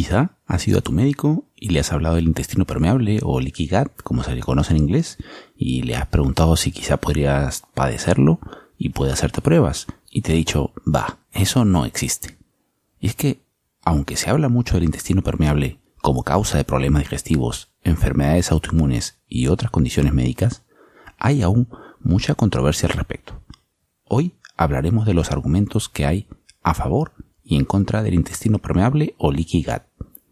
Quizá has ido a tu médico y le has hablado del intestino permeable o leaky gut, como se le conoce en inglés, y le has preguntado si quizá podrías padecerlo y puede hacerte pruebas. Y te ha dicho, va, eso no existe. Y es que, aunque se habla mucho del intestino permeable como causa de problemas digestivos, enfermedades autoinmunes y otras condiciones médicas, hay aún mucha controversia al respecto. Hoy hablaremos de los argumentos que hay a favor y en contra del intestino permeable o leaky gut.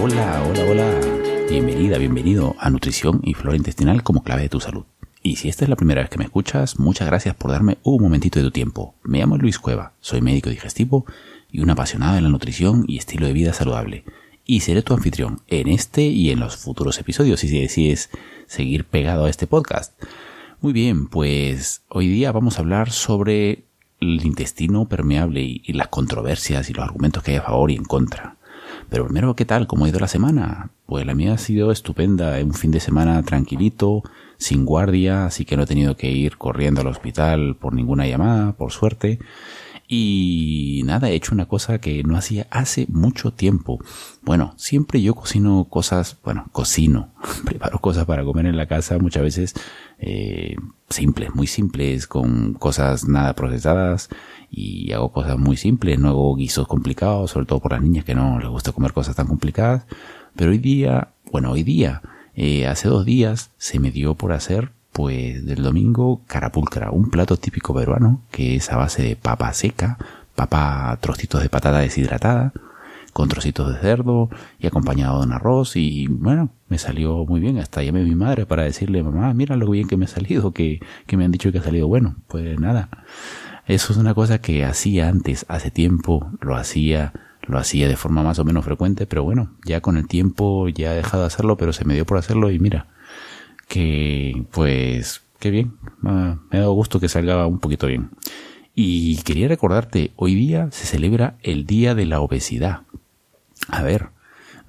Hola, hola, hola. Bienvenida, bienvenido a Nutrición y Flora Intestinal como clave de tu salud. Y si esta es la primera vez que me escuchas, muchas gracias por darme un momentito de tu tiempo. Me llamo Luis Cueva, soy médico digestivo y un apasionado en la nutrición y estilo de vida saludable. Y seré tu anfitrión en este y en los futuros episodios si decides seguir pegado a este podcast. Muy bien, pues hoy día vamos a hablar sobre el intestino permeable y, las controversias y los argumentos que hay a favor y en contra. Pero primero, ¿qué tal? ¿Cómo ha ido la semana? Pues la mía ha sido estupenda. Un fin de semana tranquilito, sin guardia, así que no he tenido que ir corriendo al hospital por ninguna llamada, por suerte. Y nada, he hecho una cosa que no hacía hace mucho tiempo. Bueno, siempre yo cocino cosas, bueno, cocino, preparo cosas para comer en la casa, muchas veces eh, simples, muy simples, con cosas nada procesadas y hago cosas muy simples, no hago guisos complicados, sobre todo por las niñas que no les gusta comer cosas tan complicadas. Pero hoy día, bueno, hoy día, eh, hace dos días se me dio por hacer, pues del domingo, carapulcra, un plato típico peruano que es a base de papa seca, papa, trocitos de patata deshidratada, con trocitos de cerdo y acompañado de un arroz y bueno, me salió muy bien. Hasta llamé a mi madre para decirle, mamá, mira lo bien que me ha salido, que, que me han dicho que ha salido bueno. Pues nada, eso es una cosa que hacía antes, hace tiempo, lo hacía, lo hacía de forma más o menos frecuente, pero bueno, ya con el tiempo ya he dejado de hacerlo, pero se me dio por hacerlo y mira, que pues, qué bien, me ha dado gusto que salga un poquito bien. Y quería recordarte, hoy día se celebra el Día de la Obesidad. A ver,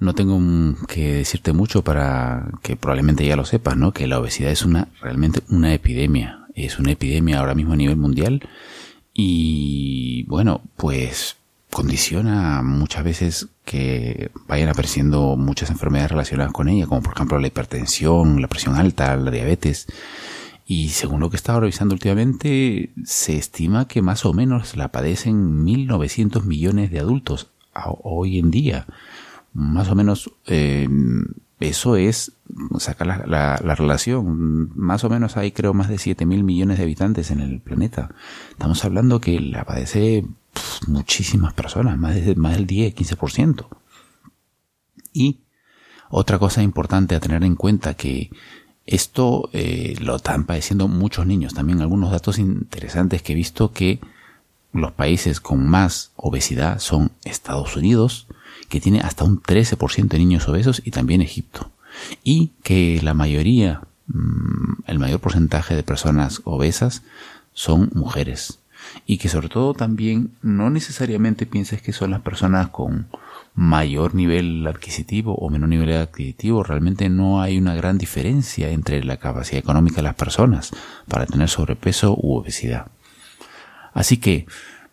no tengo que decirte mucho para que probablemente ya lo sepas, ¿no? Que la obesidad es una realmente una epidemia, es una epidemia ahora mismo a nivel mundial y bueno, pues condiciona muchas veces que vayan apareciendo muchas enfermedades relacionadas con ella, como por ejemplo la hipertensión, la presión alta, la diabetes. Y según lo que he estado revisando últimamente, se estima que más o menos la padecen 1.900 millones de adultos hoy en día. Más o menos eh, eso es sacar la, la, relación. Más o menos hay creo más de 7 mil millones de habitantes en el planeta. Estamos hablando que la padece muchísimas personas, más del 10, 15%. Y otra cosa importante a tener en cuenta que esto eh, lo están padeciendo muchos niños. También algunos datos interesantes que he visto que los países con más obesidad son Estados Unidos, que tiene hasta un 13% de niños obesos y también Egipto. Y que la mayoría, mm, el mayor porcentaje de personas obesas son mujeres. Y que sobre todo también no necesariamente pienses que son las personas con mayor nivel adquisitivo o menor nivel adquisitivo. Realmente no hay una gran diferencia entre la capacidad económica de las personas para tener sobrepeso u obesidad. Así que,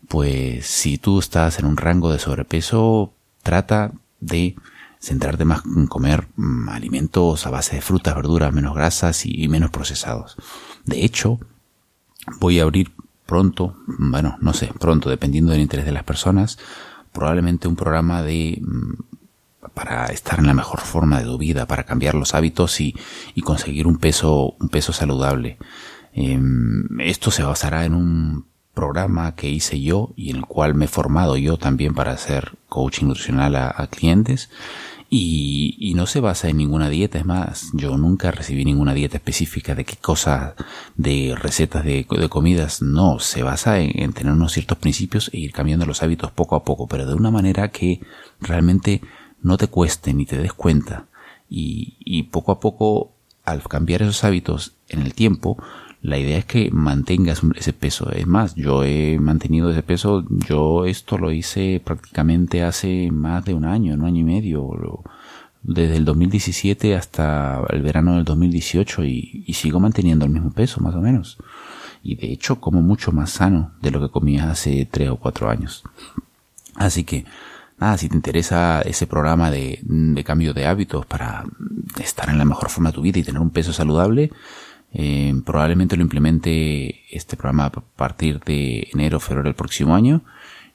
pues si tú estás en un rango de sobrepeso, trata de centrarte más en comer mm, alimentos a base de frutas, verduras, menos grasas y menos procesados. De hecho, voy a abrir pronto, bueno, no sé, pronto, dependiendo del interés de las personas, probablemente un programa de mm, para estar en la mejor forma de tu vida, para cambiar los hábitos y, y conseguir un peso, un peso saludable. Em, esto se basará en un programa que hice yo y en el cual me he formado yo también para hacer coaching nutricional a, clientes. Y, no se basa en ninguna dieta, es más, yo nunca recibí ninguna dieta específica de qué cosas, de recetas de, comidas, no, se basa en, en, tener unos ciertos principios e ir cambiando los hábitos poco a poco, pero de una manera que realmente no te cueste ni te des cuenta. Y poco a poco al cambiar esos hábitos en el tiempo la idea es que mantengas ese peso. Es más, yo he mantenido ese peso, yo esto lo hice prácticamente hace más de un año, un año y medio, desde el 2017 hasta el verano del 2018 y, y sigo manteniendo el mismo peso, más o menos. Y de hecho como mucho más sano de lo que comía hace tres o cuatro años. Así que, nada, si te interesa ese programa de, de cambio de hábitos para estar en la mejor forma de tu vida y tener un peso saludable, eh, probablemente lo implemente este programa a partir de enero o febrero del próximo año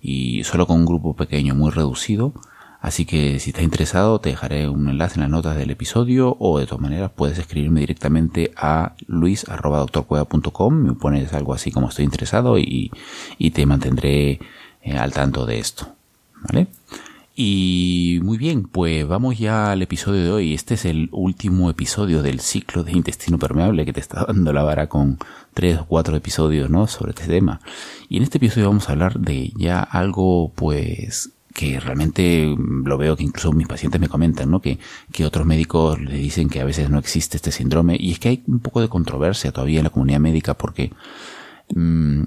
y solo con un grupo pequeño muy reducido. Así que si estás interesado te dejaré un enlace en las notas del episodio o de todas maneras puedes escribirme directamente a luis.doctorcueva.com me pones algo así como estoy interesado y, y te mantendré eh, al tanto de esto. ¿Vale? Y muy bien, pues vamos ya al episodio de hoy. Este es el último episodio del ciclo de intestino permeable que te está dando la vara con tres o cuatro episodios, ¿no? Sobre este tema. Y en este episodio vamos a hablar de ya algo, pues, que realmente lo veo que incluso mis pacientes me comentan, ¿no? Que, que otros médicos le dicen que a veces no existe este síndrome. Y es que hay un poco de controversia todavía en la comunidad médica porque mmm,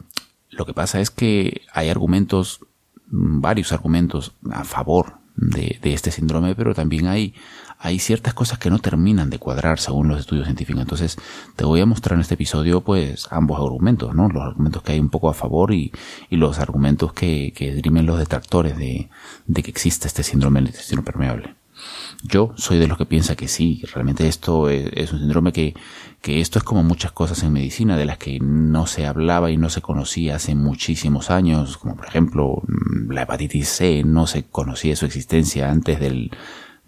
lo que pasa es que hay argumentos varios argumentos a favor de, de, este síndrome, pero también hay, hay ciertas cosas que no terminan de cuadrar según los estudios científicos. Entonces, te voy a mostrar en este episodio, pues, ambos argumentos, ¿no? Los argumentos que hay un poco a favor y, y los argumentos que, que esgrimen los detractores de, de que existe este síndrome del intestino permeable. Yo soy de los que piensa que sí, realmente esto es, un síndrome que, que esto es como muchas cosas en medicina de las que no se hablaba y no se conocía hace muchísimos años, como por ejemplo mm, la hepatitis C, no se conocía su existencia antes del,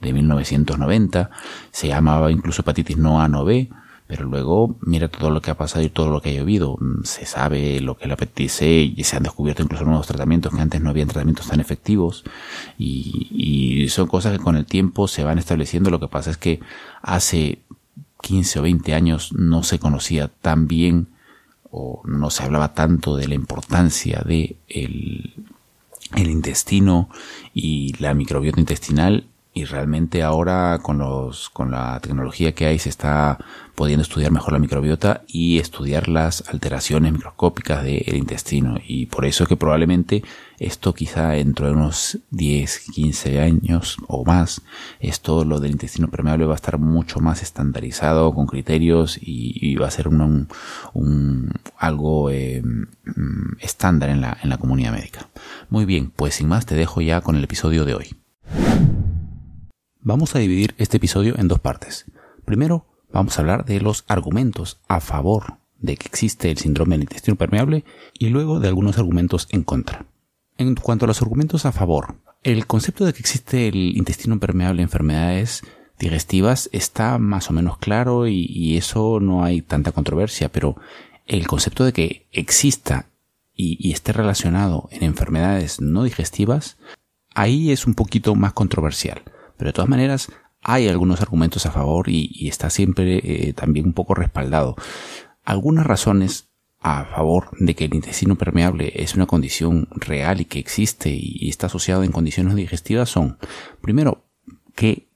de 1990, se llamaba incluso hepatitis no A no B, pero luego mira todo lo que ha pasado y todo lo que ha llovido. Mm, se sabe lo que es la y se han descubierto incluso nuevos tratamientos que antes no habían tratamientos tan efectivos y, y son cosas que con el tiempo se van estableciendo. Lo que pasa es que hace 15 o 20 años no se conocía tan bien o no se hablaba tanto de la importancia de el, el intestino y la microbiota intestinal y realmente ahora con los con la tecnología que hay se está pudiendo estudiar mejor la microbiota y estudiar las alteraciones microscópicas del intestino. Y por eso es que probablemente esto quizá dentro de unos 10 15 años o más esto lo del intestino permeable va a estar mucho más estandarizado con criterios y, va a ser un, algo eh, estándar en la en la comunidad médica. Muy bien pues sin más te dejo ya con el episodio de hoy Vamos a dividir este episodio en dos partes. Primero, vamos a hablar de los argumentos a favor de que existe el síndrome del intestino permeable y luego de algunos argumentos en contra. En cuanto a los argumentos a favor, el concepto de que existe el intestino permeable en enfermedades digestivas está más o menos claro y, eso no hay tanta controversia, pero el concepto de que exista y, y esté relacionado en enfermedades no digestivas, ahí es un poquito más controversial. Pero de todas maneras, hay algunos argumentos a favor y, está siempre eh, también un poco respaldado. Algunas razones a favor de que el intestino permeable es una condición real y que existe y, y está asociado en condiciones digestivas son, primero, que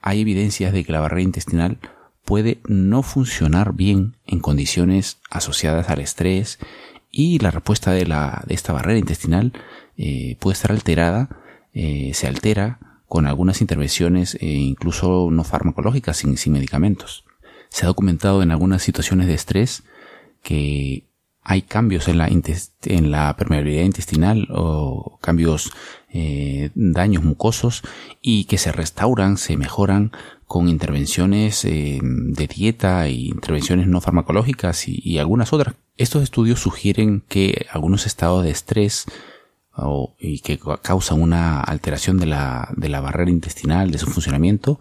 hay evidencias de que la barrera intestinal puede no funcionar bien en condiciones asociadas al estrés y la respuesta de, la, de esta barrera intestinal eh, puede estar alterada, eh, se altera con algunas intervenciones e incluso no farmacológicas sin, medicamentos. Se ha documentado en algunas situaciones de estrés que hay cambios en la, en la permeabilidad intestinal o cambios, eh, daños mucosos y que se restauran, se mejoran con intervenciones eh, de dieta e intervenciones no farmacológicas y, algunas otras. Estos estudios sugieren que algunos estados de estrés y que causan una alteración de la, de la barrera intestinal, de su funcionamiento,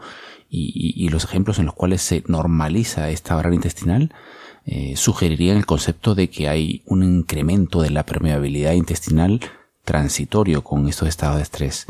y, los ejemplos en los cuales se normaliza esta barrera intestinal eh, sugerirían el concepto de que hay un incremento de la permeabilidad intestinal transitorio con estos estados de estrés.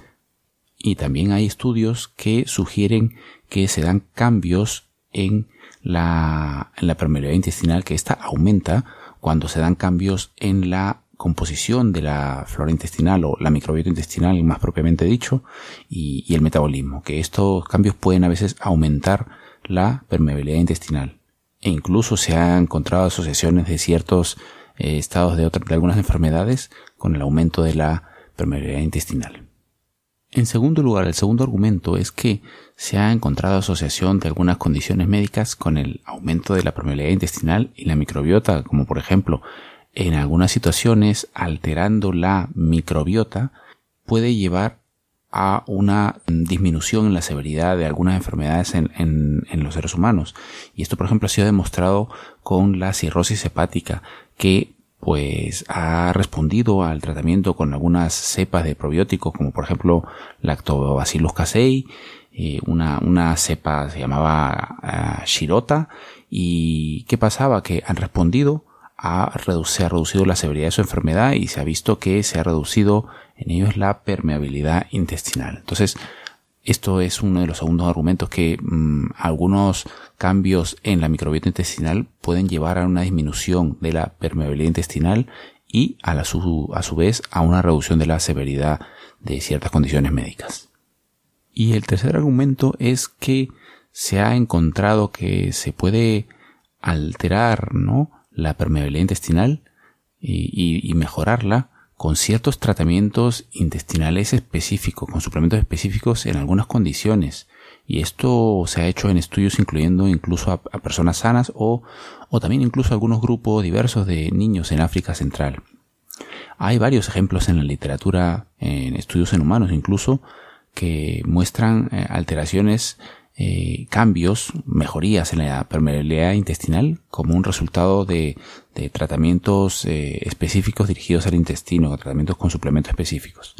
Y también hay estudios que sugieren que se dan cambios en la, en la permeabilidad intestinal, que esta aumenta cuando se dan cambios en la composición de la flora intestinal o la microbiota intestinal más propiamente dicho y, el metabolismo, que estos cambios pueden a veces aumentar la permeabilidad intestinal e incluso se han encontrado asociaciones de ciertos eh, estados de, de algunas enfermedades con el aumento de la permeabilidad intestinal. En segundo lugar, el segundo argumento es que se ha encontrado asociación de algunas condiciones médicas con el aumento de la permeabilidad intestinal y la microbiota, como por ejemplo en algunas situaciones alterando la microbiota puede llevar a una disminución en la severidad de algunas enfermedades en, en, los seres humanos. Y esto, por ejemplo, ha sido demostrado con la cirrosis hepática, que pues ha respondido al tratamiento con algunas cepas de probióticos, como por ejemplo Lactobacillus casei, eh, una, una cepa se llamaba uh, Shirota, y ¿qué pasaba? Que han respondido ha se ha reducido la severidad de su enfermedad y se ha visto que se ha reducido en ellos la permeabilidad intestinal. Entonces, esto es uno de los segundos argumentos que mm, algunos cambios en la microbiota intestinal pueden llevar a una disminución de la permeabilidad intestinal y a, su, a su vez a una reducción de la severidad de ciertas condiciones médicas. Y el tercer argumento es que se ha encontrado que se puede alterar, ¿no? La permeabilidad intestinal y, mejorarla con ciertos tratamientos intestinales específicos, con suplementos específicos en algunas condiciones. Y esto se ha hecho en estudios incluyendo incluso a, personas sanas o, o también incluso algunos grupos diversos de niños en África Central. Hay varios ejemplos en la literatura, en estudios en humanos incluso, que muestran eh, alteraciones eh, cambios, mejorías en la permeabilidad intestinal como un resultado de, tratamientos eh, específicos dirigidos al intestino, tratamientos con suplementos específicos.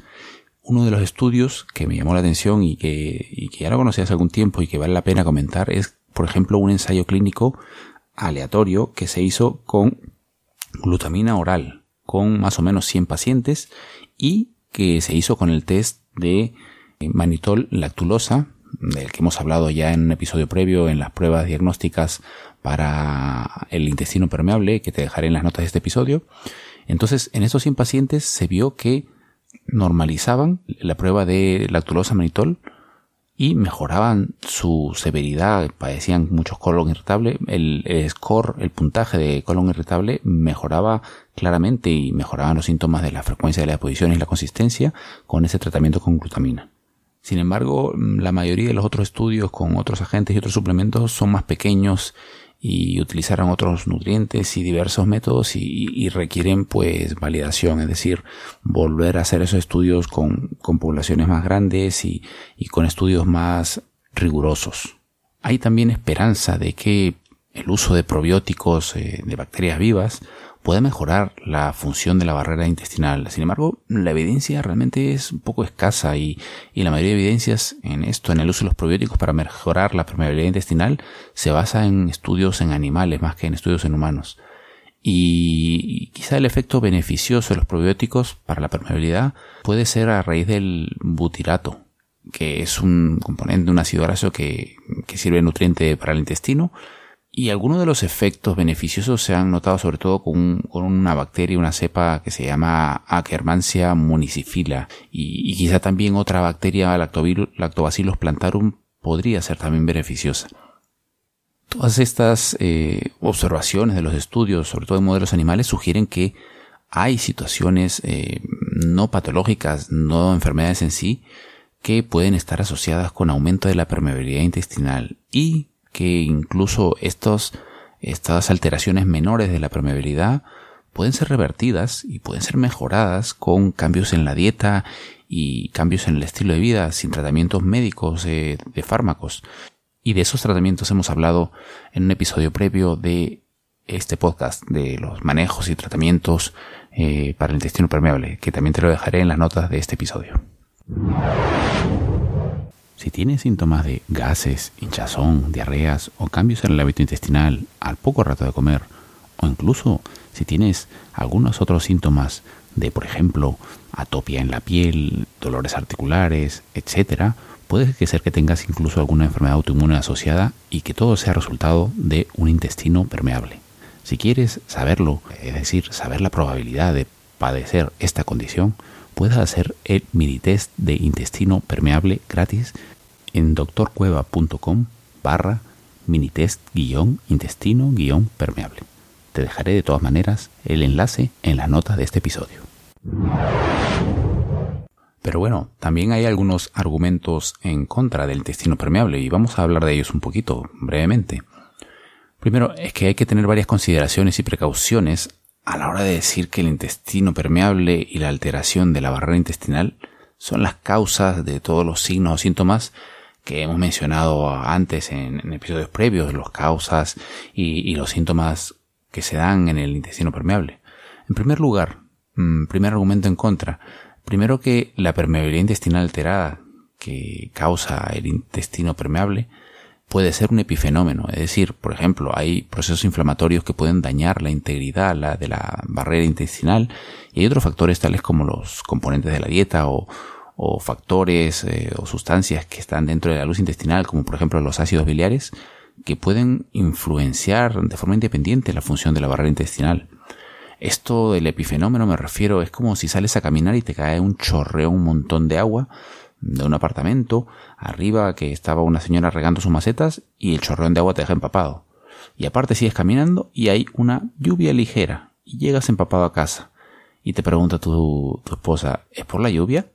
Uno de los estudios que me llamó la atención y que, y que ya lo conocí hace algún tiempo y que vale la pena comentar es, por ejemplo, un ensayo clínico aleatorio que se hizo con glutamina oral, con más o menos 100 pacientes y que se hizo con el test de manitol lactulosa del que hemos hablado ya en un episodio previo en las pruebas diagnósticas para el intestino permeable, que te dejaré en las notas de este episodio. Entonces, en estos 100 pacientes se vio que normalizaban la prueba de lactulosa manitol y mejoraban su severidad, padecían muchos colon irritable, el, score, el puntaje de colon irritable mejoraba claramente y mejoraban los síntomas de la frecuencia de las posiciones y la consistencia con ese tratamiento con glutamina. Sin embargo, la mayoría de los otros estudios con otros agentes y otros suplementos son más pequeños y utilizarán otros nutrientes y diversos métodos y, requieren pues validación, es decir, volver a hacer esos estudios con, poblaciones más grandes y, con estudios más rigurosos. Hay también esperanza de que el uso de probióticos eh, de bacterias vivas puede mejorar la función de la barrera intestinal. Sin embargo, la evidencia realmente es un poco escasa y, la mayoría de evidencias en esto, en el uso de los probióticos para mejorar la permeabilidad intestinal, se basa en estudios en animales más que en estudios en humanos. Y quizá el efecto beneficioso de los probióticos para la permeabilidad puede ser a raíz del butirato, que es un componente de un ácido graso que, que sirve de nutriente para el intestino, y algunos de los efectos beneficiosos se han notado sobre todo con, una bacteria, una cepa que se llama Akkermansia municifila y, quizá también otra bacteria Lactobacillus plantarum podría ser también beneficiosa. Todas estas eh, observaciones de los estudios, sobre todo en modelos animales, sugieren que hay situaciones eh, no patológicas, no enfermedades en sí, que pueden estar asociadas con aumento de la permeabilidad intestinal y que incluso estos, estas alteraciones menores de la permeabilidad pueden ser revertidas y pueden ser mejoradas con cambios en la dieta y cambios en el estilo de vida sin tratamientos médicos de fármacos. Y de esos tratamientos hemos hablado en un episodio previo de este podcast de los manejos y tratamientos eh, para el intestino permeable, que también te lo dejaré en las notas de este episodio. Si tienes síntomas de gases, hinchazón, diarreas o cambios en el hábito intestinal al poco rato de comer, o incluso si tienes algunos otros síntomas de, por ejemplo, atopia en la piel, dolores articulares, etc., puede ser que tengas incluso alguna enfermedad autoinmune asociada y que todo sea resultado de un intestino permeable. Si quieres saberlo, es decir, saber la probabilidad de padecer esta condición, puedes hacer el mini test de intestino permeable gratis en doctorcueva.com barra minitest guion intestino guion permeable. Te dejaré de todas maneras el enlace en las notas de este episodio. Pero bueno, también hay algunos argumentos en contra del intestino permeable y vamos a hablar de ellos un poquito brevemente. Primero, es que hay que tener varias consideraciones y precauciones a la hora de decir que el intestino permeable y la alteración de la barrera intestinal son las causas de todos los signos o síntomas que hemos mencionado antes en, episodios previos, las causas y, los síntomas que se dan en el intestino permeable. En primer lugar, mm, primer argumento en contra, primero que la permeabilidad intestinal alterada que causa el intestino permeable puede ser un epifenómeno, es decir, por ejemplo, hay procesos inflamatorios que pueden dañar la integridad de la barrera intestinal y hay otros factores tales como los componentes de la dieta o, factores eh, o sustancias que están dentro de la luz intestinal, como por ejemplo los ácidos biliares, que pueden influenciar de forma independiente la función de la barrera intestinal. Esto del epifenómeno me refiero, es como si sales a caminar y te cae un chorreo, un montón de agua, de un apartamento, arriba que estaba una señora regando sus macetas y el chorrón de agua te deja empapado. Y aparte sigues caminando y hay una lluvia ligera y llegas empapado a casa. Y te pregunta tu, tu esposa, ¿es por la lluvia?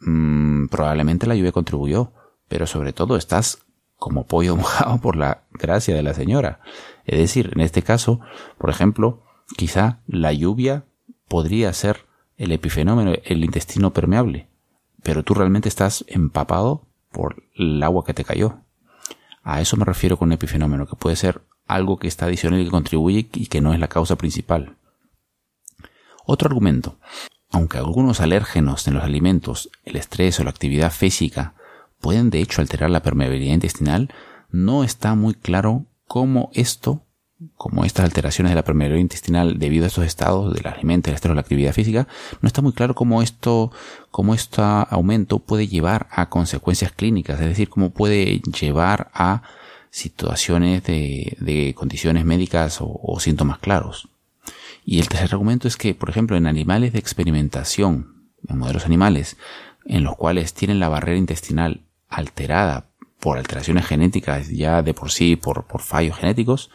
Mm, probablemente la lluvia contribuyó, pero sobre todo estás como pollo mojado por la gracia de la señora. Es decir, en este caso, por ejemplo, quizá la lluvia podría ser el epifenómeno, el intestino permeable pero tú realmente estás empapado por el agua que te cayó. A eso me refiero con epifenómeno, que puede ser algo que está adicional y que contribuye y que no es la causa principal. Otro argumento. Aunque algunos alérgenos en los alimentos, el estrés o la actividad física pueden de hecho alterar la permeabilidad intestinal, no está muy claro cómo esto como estas alteraciones de la permeabilidad intestinal debido a estos estados del alimento, el estrés o la actividad física, no está muy claro cómo esto, cómo este aumento puede llevar a consecuencias clínicas, es decir, cómo puede llevar a situaciones de, condiciones médicas o, síntomas claros. Y el tercer argumento es que, por ejemplo, en animales de experimentación, en modelos animales, en los cuales tienen la barrera intestinal alterada por alteraciones genéticas ya de por sí, por fallos genéticos,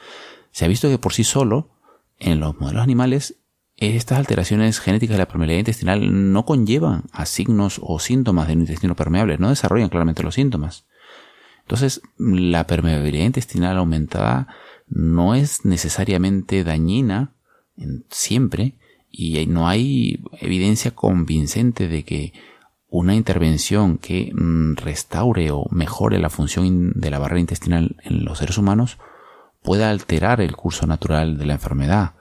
se ha visto que por sí solo, en los modelos animales, estas alteraciones genéticas de la permeabilidad intestinal no conllevan a signos o síntomas de un intestino permeable, no desarrollan claramente los síntomas. Entonces, la permeabilidad intestinal aumentada no es necesariamente dañina siempre y no hay evidencia convincente de que una intervención que mm, restaure o mejore la función de la barrera intestinal en los seres humanos pueda alterar el curso natural de la enfermedad.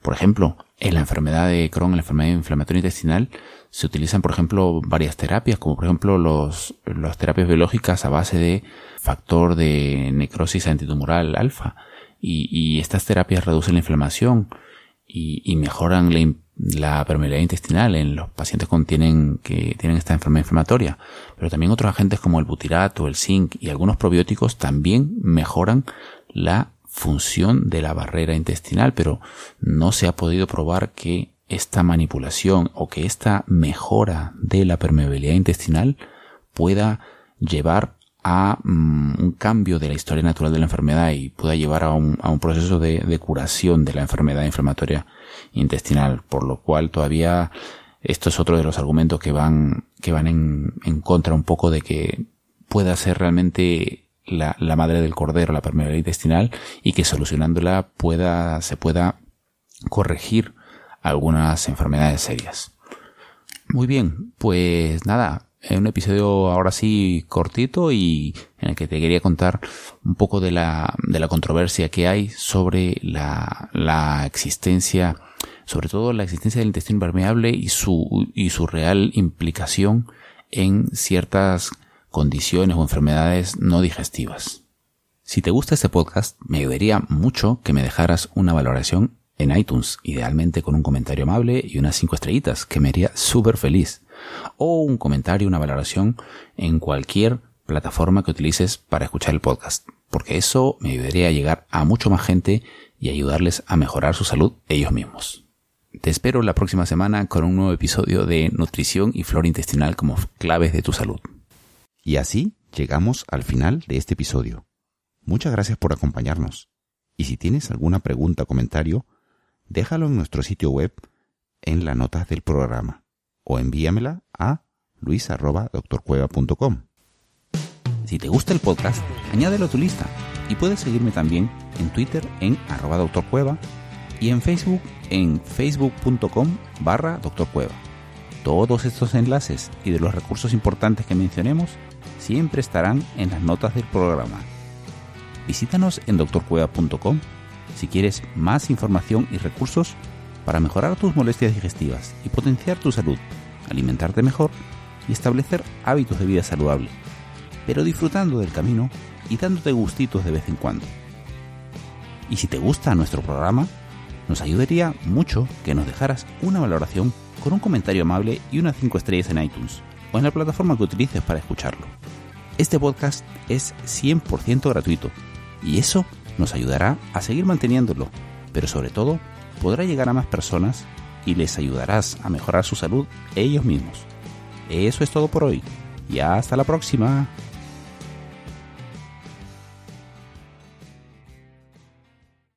Por ejemplo, en la enfermedad de Crohn, en la enfermedad inflamatoria intestinal, se utilizan, por ejemplo, varias terapias, como por ejemplo los, las terapias biológicas a base de factor de necrosis antitumoral alfa. Y, estas terapias reducen la inflamación y, mejoran la, permeabilidad intestinal en los pacientes tienen, que tienen esta enfermedad inflamatoria. Pero también otros agentes como el butirato, el zinc y algunos probióticos también mejoran la función de la barrera intestinal, pero no se ha podido probar que esta manipulación o que esta mejora de la permeabilidad intestinal pueda llevar a mm, un cambio de la historia natural de la enfermedad y pueda llevar a un, proceso de, curación de la enfermedad inflamatoria intestinal, por lo cual todavía esto es otro de los argumentos que van, que van en, en contra un poco de que pueda ser realmente la, madre del cordero, la permeabilidad intestinal, y que solucionándola pueda, se pueda corregir algunas enfermedades serias. Muy bien, pues nada, un episodio ahora sí cortito y en el que te quería contar un poco de la, de la controversia que hay sobre la, la existencia, sobre todo la existencia del intestino permeable y su, y su real implicación en ciertas condiciones o enfermedades no digestivas. Si te gusta este podcast, me ayudaría mucho que me dejaras una valoración en iTunes, idealmente con un comentario amable y unas 5 estrellitas, que me haría súper feliz. O un comentario, una valoración en cualquier plataforma que utilices para escuchar el podcast, porque eso me ayudaría a llegar a mucho más gente y ayudarles a mejorar su salud ellos mismos. Te espero la próxima semana con un nuevo episodio de Nutrición y Flora Intestinal como claves de tu salud. Y así llegamos al final de este episodio. Muchas gracias por acompañarnos. Y si tienes alguna pregunta o comentario, déjalo en nuestro sitio web en las notas del programa o envíamela a luis.doctorcueva.com. Si te gusta el podcast, añádelo a tu lista y puedes seguirme también en Twitter en arroba doctorcueva y en Facebook en facebook.com barra doctorcueva. Todos estos enlaces y de los recursos importantes que mencionemos siempre estarán en las notas del programa. Visítanos en doctorcueva.com si quieres más información y recursos para mejorar tus molestias digestivas y potenciar tu salud, alimentarte mejor y establecer hábitos de vida saludable, pero disfrutando del camino y dándote gustitos de vez en cuando. Y si te gusta nuestro programa, nos ayudaría mucho que nos dejaras una valoración con un comentario amable y unas 5 estrellas en iTunes o en la plataforma que utilices para escucharlo. Este podcast es 100% gratuito y eso nos ayudará a seguir manteniéndolo, pero sobre todo podrá llegar a más personas y les ayudarás a mejorar su salud ellos mismos. Eso es todo por hoy y hasta la próxima.